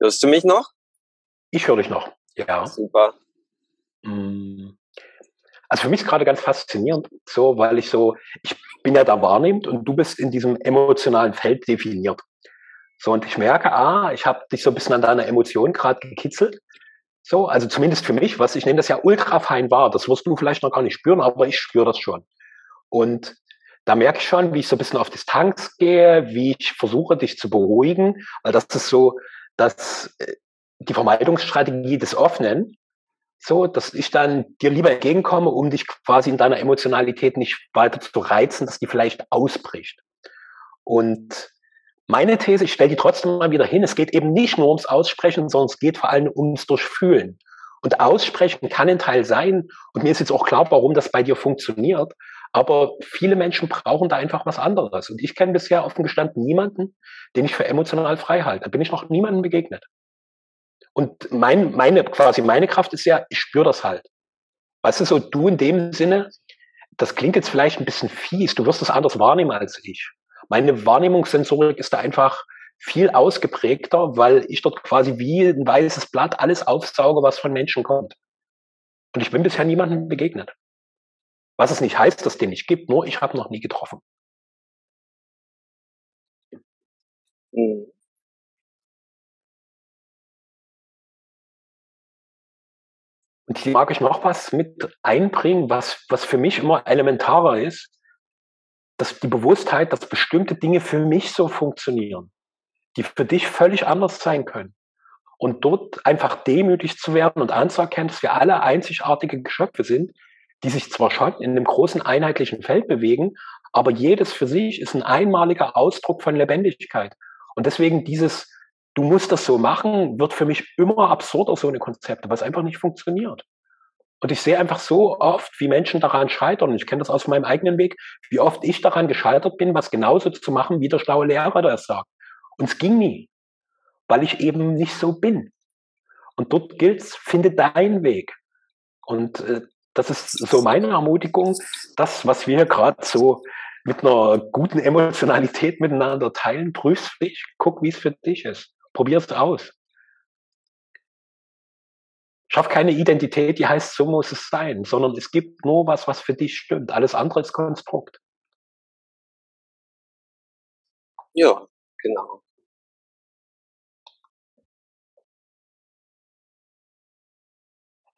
Hörst du mich noch? Ich höre dich noch, ja. Super. Mm. Also für mich ist gerade ganz faszinierend, so, weil ich so, ich bin ja da wahrnehmend und du bist in diesem emotionalen Feld definiert. So, und ich merke, ah, ich habe dich so ein bisschen an deiner Emotion gerade gekitzelt. So, also zumindest für mich, was ich nehme das ja ultra fein wahr. Das wirst du vielleicht noch gar nicht spüren, aber ich spüre das schon. Und da merke ich schon, wie ich so ein bisschen auf Distanz gehe, wie ich versuche, dich zu beruhigen, weil das ist so, dass äh, die Vermeidungsstrategie des Offenen, so, dass ich dann dir lieber entgegenkomme, um dich quasi in deiner Emotionalität nicht weiter zu reizen, dass die vielleicht ausbricht. Und meine These, ich stelle die trotzdem mal wieder hin, es geht eben nicht nur ums Aussprechen, sondern es geht vor allem ums Durchfühlen. Und Aussprechen kann ein Teil sein, und mir ist jetzt auch klar, warum das bei dir funktioniert, aber viele Menschen brauchen da einfach was anderes. Und ich kenne bisher offen gestanden niemanden, den ich für emotional frei halte. Da bin ich noch niemandem begegnet. Und mein, meine, quasi meine Kraft ist ja, ich spüre das halt. Weißt du, so du in dem Sinne, das klingt jetzt vielleicht ein bisschen fies, du wirst es anders wahrnehmen als ich meine Wahrnehmungssensorik ist da einfach viel ausgeprägter, weil ich dort quasi wie ein weißes Blatt alles aufsauge, was von Menschen kommt. Und ich bin bisher niemandem begegnet. Was es nicht heißt, dass es den nicht gibt, nur ich habe noch nie getroffen. Mhm. Und hier mag ich noch was mit einbringen, was, was für mich immer elementarer ist dass die Bewusstheit, dass bestimmte Dinge für mich so funktionieren, die für dich völlig anders sein können. Und dort einfach demütig zu werden und anzuerkennen, dass wir alle einzigartige Geschöpfe sind, die sich zwar schon in einem großen einheitlichen Feld bewegen, aber jedes für sich ist ein einmaliger Ausdruck von Lebendigkeit. Und deswegen dieses, du musst das so machen, wird für mich immer absurder, so eine Konzepte, was einfach nicht funktioniert. Und ich sehe einfach so oft, wie Menschen daran scheitern. Ich kenne das aus meinem eigenen Weg, wie oft ich daran gescheitert bin, was genauso zu machen, wie der schlaue Lehrer das sagt. Und es ging nie, weil ich eben nicht so bin. Und dort gilt es, finde deinen Weg. Und äh, das ist so meine Ermutigung, das, was wir gerade so mit einer guten Emotionalität miteinander teilen, prüf's für dich, guck, wie es für dich ist. Probier's aus. Schaff keine Identität, die heißt, so muss es sein, sondern es gibt nur was, was für dich stimmt. Alles andere ist Konstrukt. Ja, genau.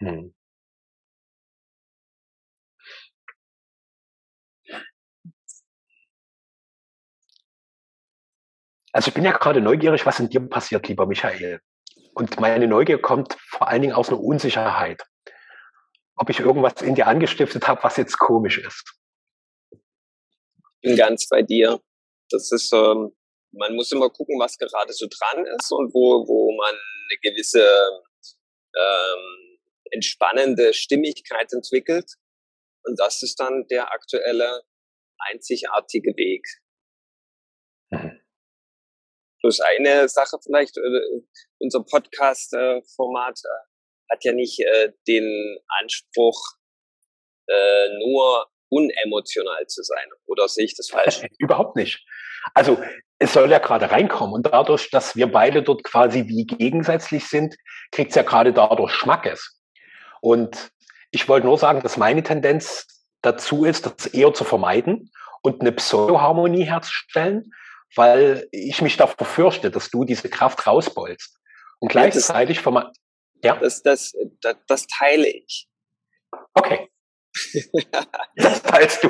Hm. Also ich bin ja gerade neugierig, was in dir passiert, lieber Michael. Und meine Neugier kommt vor allen Dingen aus einer Unsicherheit. Ob ich irgendwas in dir angestiftet habe, was jetzt komisch ist. Ich bin ganz bei dir. Das ist, ähm, man muss immer gucken, was gerade so dran ist und wo, wo man eine gewisse ähm, entspannende Stimmigkeit entwickelt. Und das ist dann der aktuelle einzigartige Weg. Plus eine Sache vielleicht, äh, unser Podcast-Format äh, hat ja nicht äh, den Anspruch, nur unemotional zu sein. Oder sehe ich das falsch? Überhaupt nicht. Also es soll ja gerade reinkommen und dadurch, dass wir beide dort quasi wie gegensätzlich sind, kriegt es ja gerade dadurch Schmackes. Und ich wollte nur sagen, dass meine Tendenz dazu ist, das eher zu vermeiden und eine Pseudo-Harmonie herzustellen, weil ich mich davor fürchte, dass du diese Kraft rausbolst. Und gleichzeitig vom, ja? Das, das, das, das teile ich. Okay. das teilst du.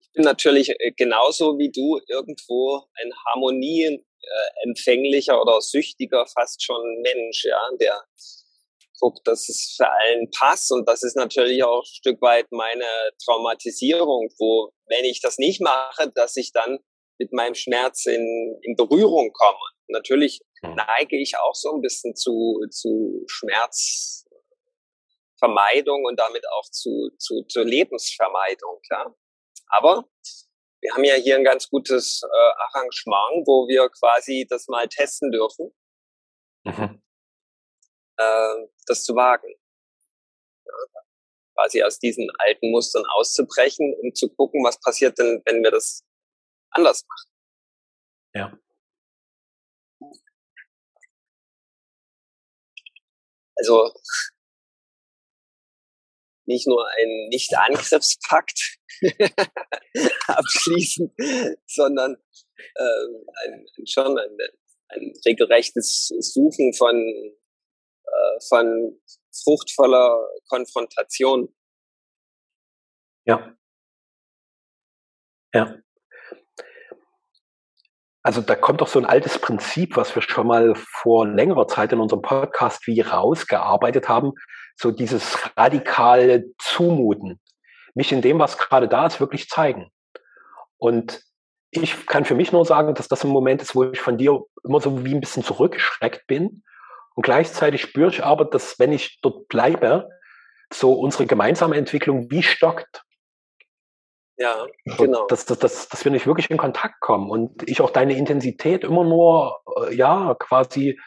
ich bin natürlich äh, genauso wie du irgendwo ein harmonieempfänglicher äh, oder süchtiger fast schon Mensch, ja, der guckt, dass es für allen passt. Und das ist natürlich auch ein Stück weit meine Traumatisierung, wo, wenn ich das nicht mache, dass ich dann mit meinem Schmerz in, in Berührung komme. Natürlich hm. neige ich auch so ein bisschen zu, zu Schmerzvermeidung und damit auch zu, zu, zur Lebensvermeidung, klar. Aber wir haben ja hier ein ganz gutes äh, Arrangement, wo wir quasi das mal testen dürfen. Mhm äh, das zu wagen. Ja, quasi aus diesen alten Mustern auszubrechen, um zu gucken, was passiert denn, wenn wir das anders machen. Ja. Also nicht nur ein Nicht-Angriffspakt abschließen, sondern äh, ein, schon ein, ein regelrechtes Suchen von äh, von fruchtvoller Konfrontation. Ja. Ja. Also da kommt doch so ein altes Prinzip, was wir schon mal vor längerer Zeit in unserem Podcast wie rausgearbeitet haben, so dieses radikale Zumuten. Mich in dem, was gerade da ist, wirklich zeigen. Und ich kann für mich nur sagen, dass das ein Moment ist, wo ich von dir immer so wie ein bisschen zurückgeschreckt bin und gleichzeitig spüre ich aber, dass wenn ich dort bleibe, so unsere gemeinsame Entwicklung wie stockt. Ja, genau. Dass, dass, dass, dass wir nicht wirklich in Kontakt kommen und ich auch deine Intensität immer nur, äh, ja, quasi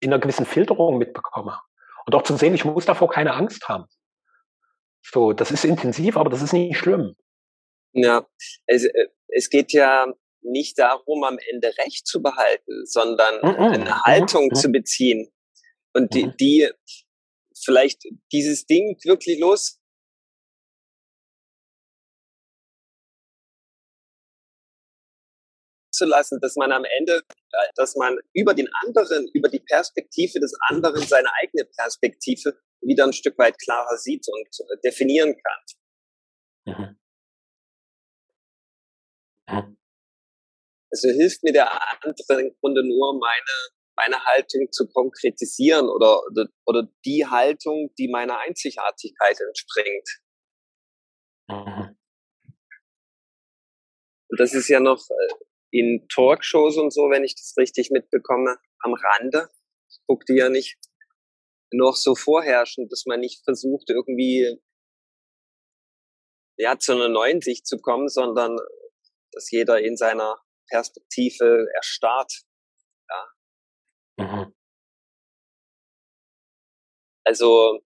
in einer gewissen Filterung mitbekomme. Und auch zu sehen, ich muss davor keine Angst haben. So, das ist intensiv, aber das ist nicht schlimm. Ja, es, äh, es geht ja nicht darum, am Ende Recht zu behalten, sondern mm -mm. eine Haltung mm zu beziehen. Und die, mhm. die vielleicht dieses Ding wirklich los zu lassen, dass man am Ende, äh, dass man über den anderen, über die Perspektive des anderen seine eigene Perspektive wieder ein Stück weit klarer sieht und äh, definieren kann. Mhm. Also hilft mir der andere im Grunde nur, meine meine Haltung zu konkretisieren oder, oder, oder die Haltung, die meiner Einzigartigkeit entspringt. Mhm. Und das ist ja noch äh, in Talkshows und so, wenn ich das richtig mitbekomme, am Rande. Ich gucke die ja nicht noch so vorherrschend, dass man nicht versucht, irgendwie ja, zu einer neuen Sicht zu kommen, sondern dass jeder in seiner Perspektive erstarrt. Mhm. Also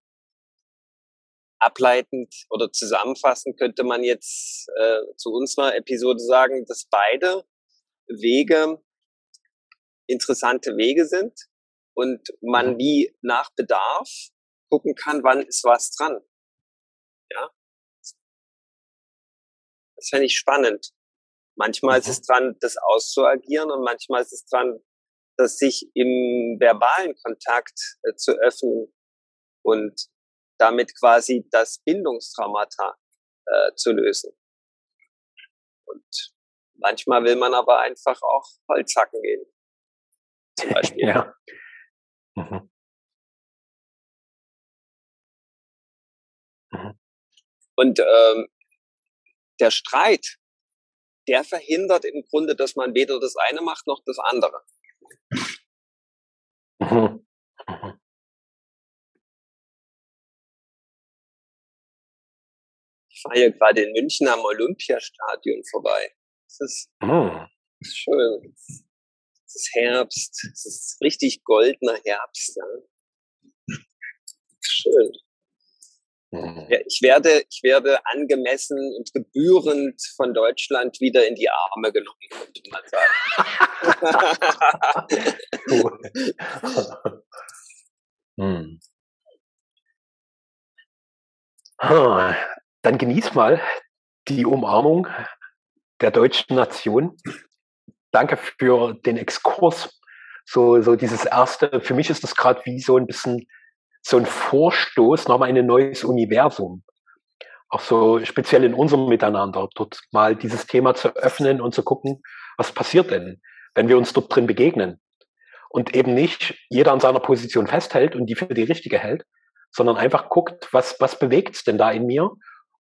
ableitend oder zusammenfassend könnte man jetzt äh, zu unserer Episode sagen, dass beide Wege interessante Wege sind und man mhm. wie nach Bedarf gucken kann, wann ist was dran. Ja. Das fände ich spannend. Manchmal mhm. ist es dran, das auszuagieren und manchmal ist es dran, das sich im verbalen Kontakt äh, zu öffnen und damit quasi das Bindungstraumata äh, zu lösen. Und manchmal will man aber einfach auch Holz hacken gehen. Zum Beispiel. ja. Mhm. Mhm. Und ähm, der Streit, der verhindert im Grunde, dass man weder das eine macht noch das andere. Mhm. Mhm. Ich fahre hier gerade in München am Olympiastadion vorbei. Das ist, ist schön. Es ist Herbst. Es ist richtig goldener Herbst. Ja. Schön. Mhm. Ich werde, ich werde angemessen und gebührend von Deutschland wieder in die Arme genommen, könnte man sagen. hm. ah, dann genieß mal die Umarmung der deutschen Nation. Danke für den Exkurs. So, so dieses erste, für mich ist das gerade wie so ein bisschen so ein Vorstoß nochmal in ein neues Universum. Auch so speziell in unserem Miteinander, dort mal dieses Thema zu öffnen und zu gucken, was passiert denn, wenn wir uns dort drin begegnen. Und eben nicht jeder an seiner Position festhält und die für die richtige hält, sondern einfach guckt, was, was bewegt's denn da in mir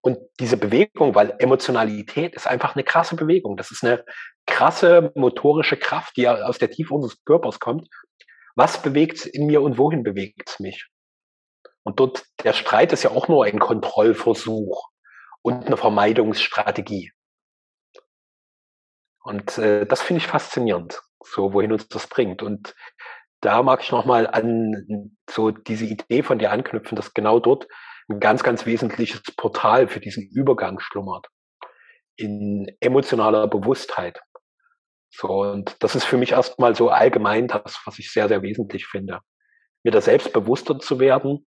und diese Bewegung, weil Emotionalität ist einfach eine krasse Bewegung. Das ist eine krasse motorische Kraft, die aus der Tiefe unseres Körpers kommt. Was bewegt in mir und wohin bewegt es mich? Und dort, der Streit ist ja auch nur ein Kontrollversuch und eine Vermeidungsstrategie. Und äh, das finde ich faszinierend, so wohin uns das bringt. Und da mag ich nochmal an so diese Idee von dir anknüpfen, dass genau dort ein ganz, ganz wesentliches Portal für diesen Übergang schlummert. In emotionaler Bewusstheit. So, und das ist für mich erstmal so allgemein das, was ich sehr, sehr wesentlich finde. Mir da selbst bewusster zu werden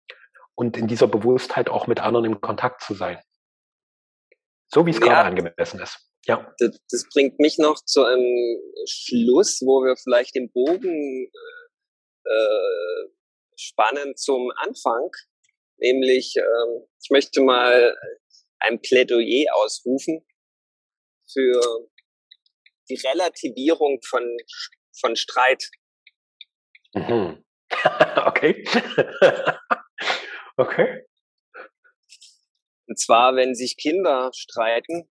und in dieser Bewusstheit auch mit anderen im Kontakt zu sein. So wie es ja, gerade angemessen ist. Ja. Das, das, bringt mich noch zu einem Schluss, wo wir vielleicht den Bogen äh, äh spannen zum Anfang nämlich ähm, ich möchte mal ein Plädoyer ausrufen für die Relativierung von, von Streit. Mhm. okay. okay. Und zwar, wenn sich Kinder streiten,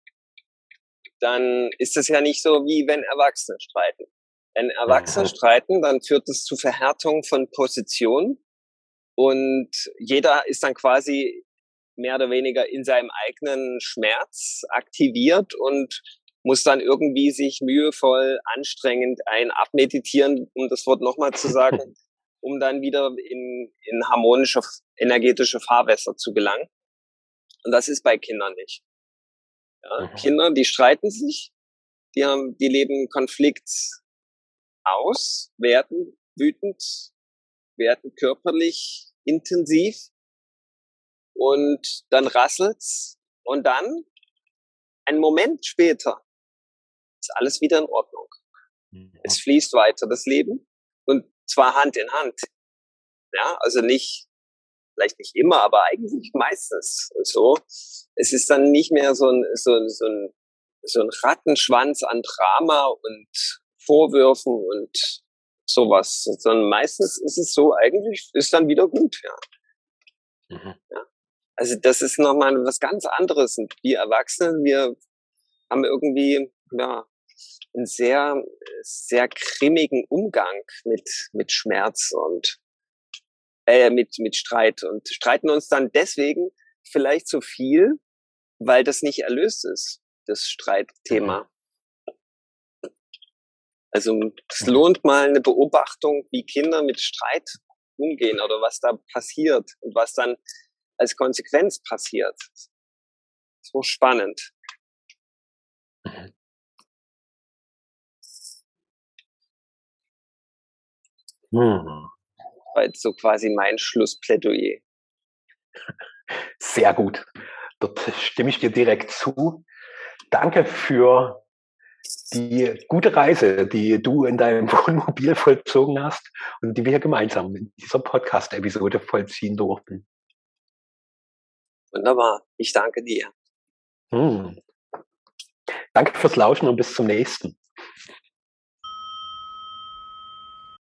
dann ist es ja nicht so, wie wenn Erwachsene streiten. Wenn Erwachsene streiten, dann führt es zu Verhärtung von Positionen und jeder ist dann quasi mehr oder weniger in seinem eigenen Schmerz aktiviert und muss dann irgendwie sich mühevoll, anstrengend ein abmeditieren, um das Wort nochmal zu sagen, um dann wieder in, in harmonische, energetische Fahrwässer zu gelangen. Und das ist bei Kindern nicht. Ja, mhm. Kinder, die streiten sich, die haben, die leben Konflikt aus, werden wütend, werden körperlich intensiv und dann rasselt's und dann einen Moment später ist alles wieder in Ordnung. Mhm. Es fließt weiter das Leben zwar Hand in Hand. Ja, also nicht, vielleicht nicht immer, aber eigentlich meistens so. Es ist dann nicht mehr so ein, so, so ein, so ein Rattenschwanz an Drama und Vorwürfen und sowas. Sondern meistens ist es so, eigentlich ist dann wieder gut, ja. Mhm. ja. Also das ist nochmal was ganz anderes. Und wir Erwachsenen, wir haben irgendwie, ja, einen sehr, sehr grimmigen Umgang mit, mit Schmerz und äh, mit, mit Streit und streiten uns dann deswegen vielleicht zu viel, weil das nicht erlöst ist, das Streitthema. Also es lohnt mal eine Beobachtung, wie Kinder mit Streit umgehen oder was da passiert und was dann als Konsequenz passiert. So spannend. Hm. War jetzt so quasi mein Schlussplädoyer. Sehr gut. Dort stimme ich dir direkt zu. Danke für die gute Reise, die du in deinem Wohnmobil vollzogen hast und die wir gemeinsam in dieser Podcast-Episode vollziehen durften. Wunderbar. Ich danke dir. Hm. Danke fürs Lauschen und bis zum nächsten.